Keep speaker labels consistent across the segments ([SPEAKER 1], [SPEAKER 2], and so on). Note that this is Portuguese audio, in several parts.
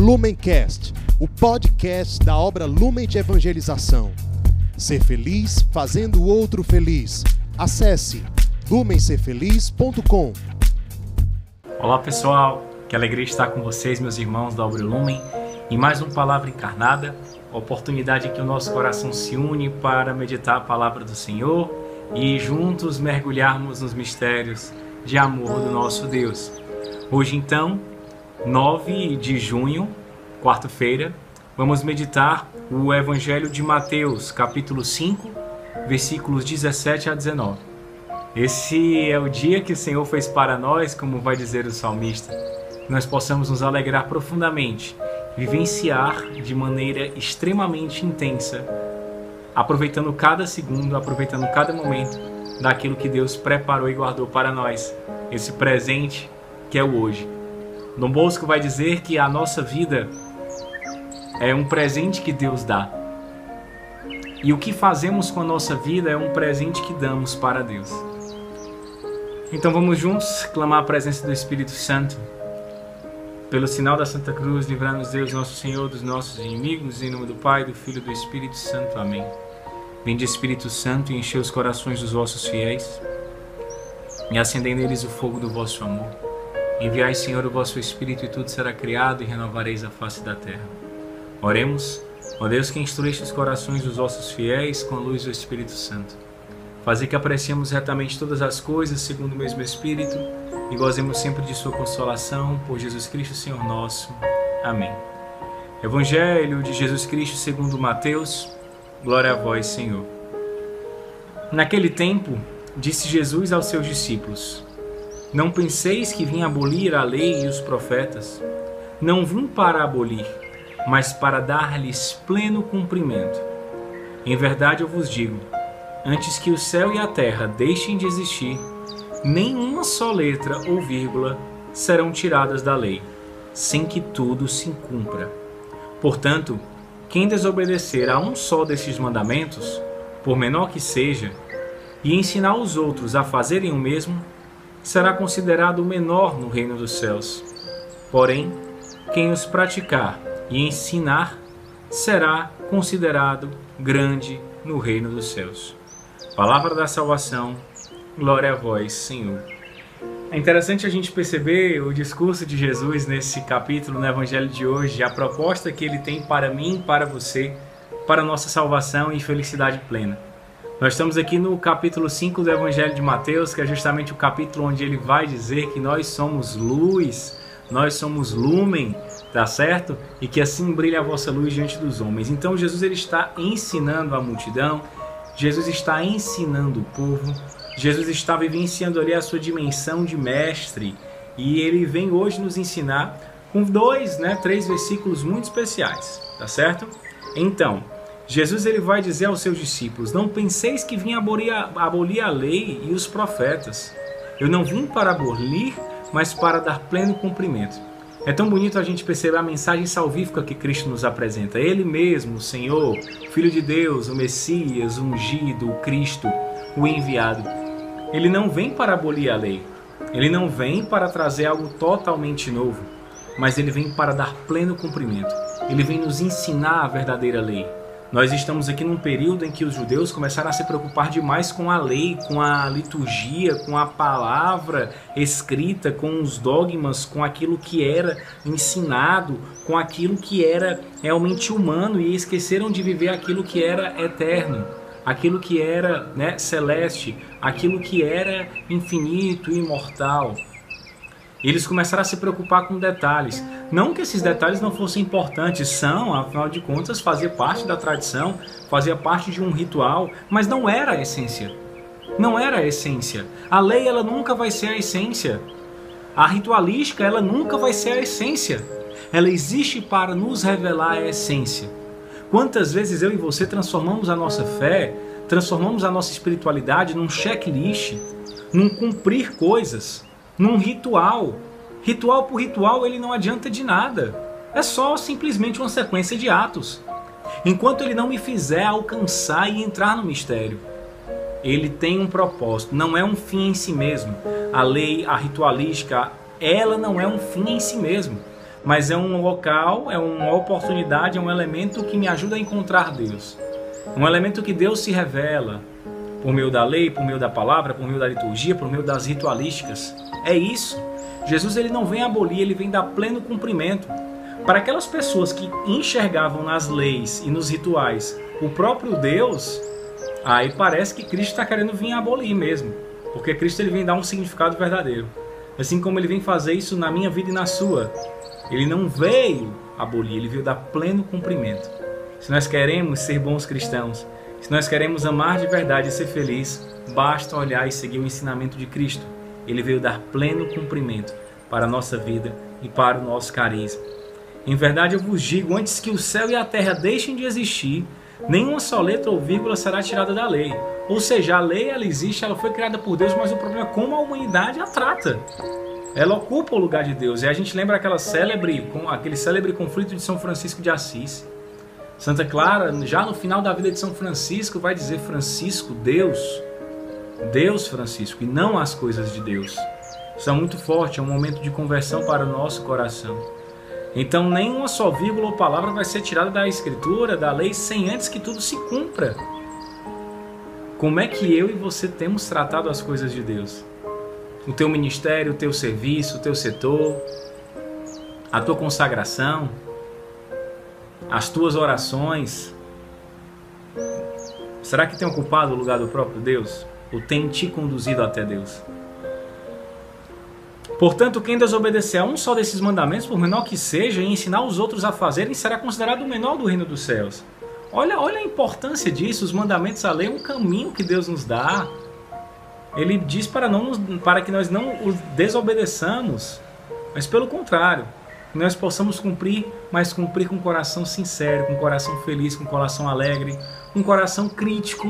[SPEAKER 1] Lumencast, o podcast da obra Lumen de Evangelização. Ser feliz fazendo o outro feliz. Acesse lumencerfeliz.com.
[SPEAKER 2] Olá pessoal, que alegria estar com vocês, meus irmãos da obra Lumen, em mais uma palavra encarnada, oportunidade em que o nosso coração se une para meditar a palavra do Senhor e juntos mergulharmos nos mistérios de amor do nosso Deus. Hoje então, 9 de junho, quarta-feira, vamos meditar o Evangelho de Mateus, capítulo 5, versículos 17 a 19. Esse é o dia que o Senhor fez para nós, como vai dizer o salmista, que nós possamos nos alegrar profundamente, vivenciar de maneira extremamente intensa, aproveitando cada segundo, aproveitando cada momento daquilo que Deus preparou e guardou para nós, esse presente que é o hoje. Dom Bosco vai dizer que a nossa vida é um presente que Deus dá. E o que fazemos com a nossa vida é um presente que damos para Deus. Então vamos juntos clamar a presença do Espírito Santo. Pelo sinal da Santa Cruz, livrar-nos Deus, nosso Senhor, dos nossos inimigos, em nome do Pai, do Filho e do Espírito Santo. Amém. Vinde Espírito Santo e enche os corações dos vossos fiéis e acendei neles o fogo do vosso amor. Enviai, Senhor, o vosso Espírito, e tudo será criado, e renovareis a face da terra. Oremos, ó Deus que instruíste os corações dos vossos fiéis com a luz do Espírito Santo. Fazer que apreciemos retamente todas as coisas segundo o mesmo Espírito e gozemos sempre de Sua consolação, por Jesus Cristo, Senhor nosso. Amém. Evangelho de Jesus Cristo segundo Mateus. Glória a vós, Senhor. Naquele tempo, disse Jesus aos seus discípulos: não penseis que vim abolir a lei e os profetas. Não vim para abolir, mas para dar-lhes pleno cumprimento. Em verdade eu vos digo: antes que o céu e a terra deixem de existir, nem uma só letra ou vírgula serão tiradas da lei, sem que tudo se cumpra. Portanto, quem desobedecer a um só destes mandamentos, por menor que seja, e ensinar os outros a fazerem o mesmo, será considerado menor no reino dos céus. Porém, quem os praticar e ensinar será considerado grande no reino dos céus. Palavra da salvação, glória a vós, Senhor. É interessante a gente perceber o discurso de Jesus nesse capítulo, no Evangelho de hoje, a proposta que ele tem para mim, para você, para nossa salvação e felicidade plena. Nós estamos aqui no capítulo 5 do Evangelho de Mateus, que é justamente o capítulo onde ele vai dizer que nós somos luz, nós somos lumen, tá certo? E que assim brilha a vossa luz diante dos homens. Então Jesus ele está ensinando a multidão, Jesus está ensinando o povo, Jesus está vivenciando ali a sua dimensão de mestre e ele vem hoje nos ensinar com dois, né, três versículos muito especiais, tá certo? Então, Jesus ele vai dizer aos seus discípulos: Não penseis que vim abolir a, abolir a lei e os profetas. Eu não vim para abolir, mas para dar pleno cumprimento. É tão bonito a gente perceber a mensagem salvífica que Cristo nos apresenta. Ele mesmo, o Senhor, Filho de Deus, o Messias, o ungido, o Cristo, o enviado. Ele não vem para abolir a lei. Ele não vem para trazer algo totalmente novo, mas ele vem para dar pleno cumprimento. Ele vem nos ensinar a verdadeira lei. Nós estamos aqui num período em que os judeus começaram a se preocupar demais com a lei, com a liturgia, com a palavra escrita, com os dogmas, com aquilo que era ensinado, com aquilo que era realmente humano e esqueceram de viver aquilo que era eterno, aquilo que era né, celeste, aquilo que era infinito e imortal. Eles começaram a se preocupar com detalhes. Não que esses detalhes não fossem importantes, são, afinal de contas, fazia parte da tradição, fazia parte de um ritual, mas não era a essência. Não era a essência. A lei ela nunca vai ser a essência. A ritualística ela nunca vai ser a essência. Ela existe para nos revelar a essência. Quantas vezes eu e você transformamos a nossa fé, transformamos a nossa espiritualidade num checklist, num cumprir coisas num ritual. Ritual por ritual ele não adianta de nada. É só simplesmente uma sequência de atos. Enquanto ele não me fizer alcançar e entrar no mistério. Ele tem um propósito, não é um fim em si mesmo. A lei, a ritualística, ela não é um fim em si mesmo. mas é um local, é uma oportunidade, é um elemento que me ajuda a encontrar Deus. Um elemento que Deus se revela por meio da lei, por meio da palavra, por meio da liturgia, por meio das ritualísticas. É isso. Jesus ele não vem abolir, ele vem dar pleno cumprimento. Para aquelas pessoas que enxergavam nas leis e nos rituais o próprio Deus, aí parece que Cristo está querendo vir abolir mesmo, porque Cristo ele vem dar um significado verdadeiro. Assim como ele vem fazer isso na minha vida e na sua. Ele não veio abolir, ele veio dar pleno cumprimento. Se nós queremos ser bons cristãos, se nós queremos amar de verdade e ser feliz, basta olhar e seguir o ensinamento de Cristo. Ele veio dar pleno cumprimento para a nossa vida e para o nosso carisma. Em verdade eu vos digo, antes que o céu e a terra deixem de existir, nenhuma só letra ou vírgula será tirada da lei. Ou seja, a lei ela existe, ela foi criada por Deus, mas o problema é como a humanidade a trata. Ela ocupa o lugar de Deus. E a gente lembra aquela célebre, aquele célebre conflito de São Francisco de Assis. Santa Clara, já no final da vida de São Francisco, vai dizer Francisco, Deus, Deus Francisco, e não as coisas de Deus. Isso é muito forte, é um momento de conversão para o nosso coração. Então, nenhuma só vírgula ou palavra vai ser tirada da Escritura, da lei, sem antes que tudo se cumpra. Como é que eu e você temos tratado as coisas de Deus? O teu ministério, o teu serviço, o teu setor, a tua consagração, as tuas orações, será que tem ocupado o lugar do próprio Deus? Ou tem te conduzido até Deus? Portanto, quem desobedecer a um só desses mandamentos, por menor que seja, e ensinar os outros a fazerem, será considerado o menor do reino dos céus. Olha, olha a importância disso. Os mandamentos, a lei, é um caminho que Deus nos dá. Ele diz para, não para que nós não os desobedeçamos, mas pelo contrário, que nós possamos cumprir, mas cumprir com um coração sincero, com um coração feliz, com um coração alegre, um coração crítico,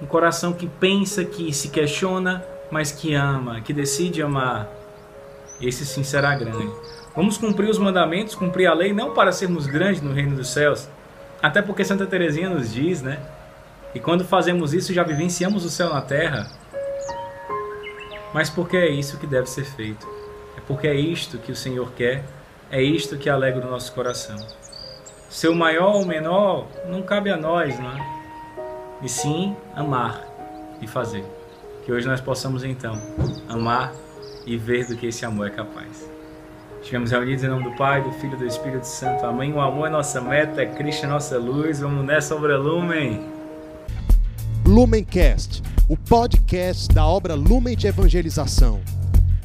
[SPEAKER 2] um coração que pensa, que se questiona, mas que ama, que decide amar. Esse sim será grande. Vamos cumprir os mandamentos, cumprir a lei, não para sermos grandes no reino dos céus, até porque Santa Teresinha nos diz, né? E quando fazemos isso, já vivenciamos o céu na terra. Mas porque é isso que deve ser feito porque é isto que o Senhor quer, é isto que alegra o nosso coração. Seu maior ou menor não cabe a nós, não é? E sim amar e fazer. Que hoje nós possamos então amar e ver do que esse amor é capaz. Estivemos reunidos em nome do Pai, do Filho e do Espírito Santo. Amém. O amor é nossa meta, é Cristo é nossa luz. Vamos nessa obra Lumen.
[SPEAKER 1] Lumencast, o podcast da obra Lumen de Evangelização.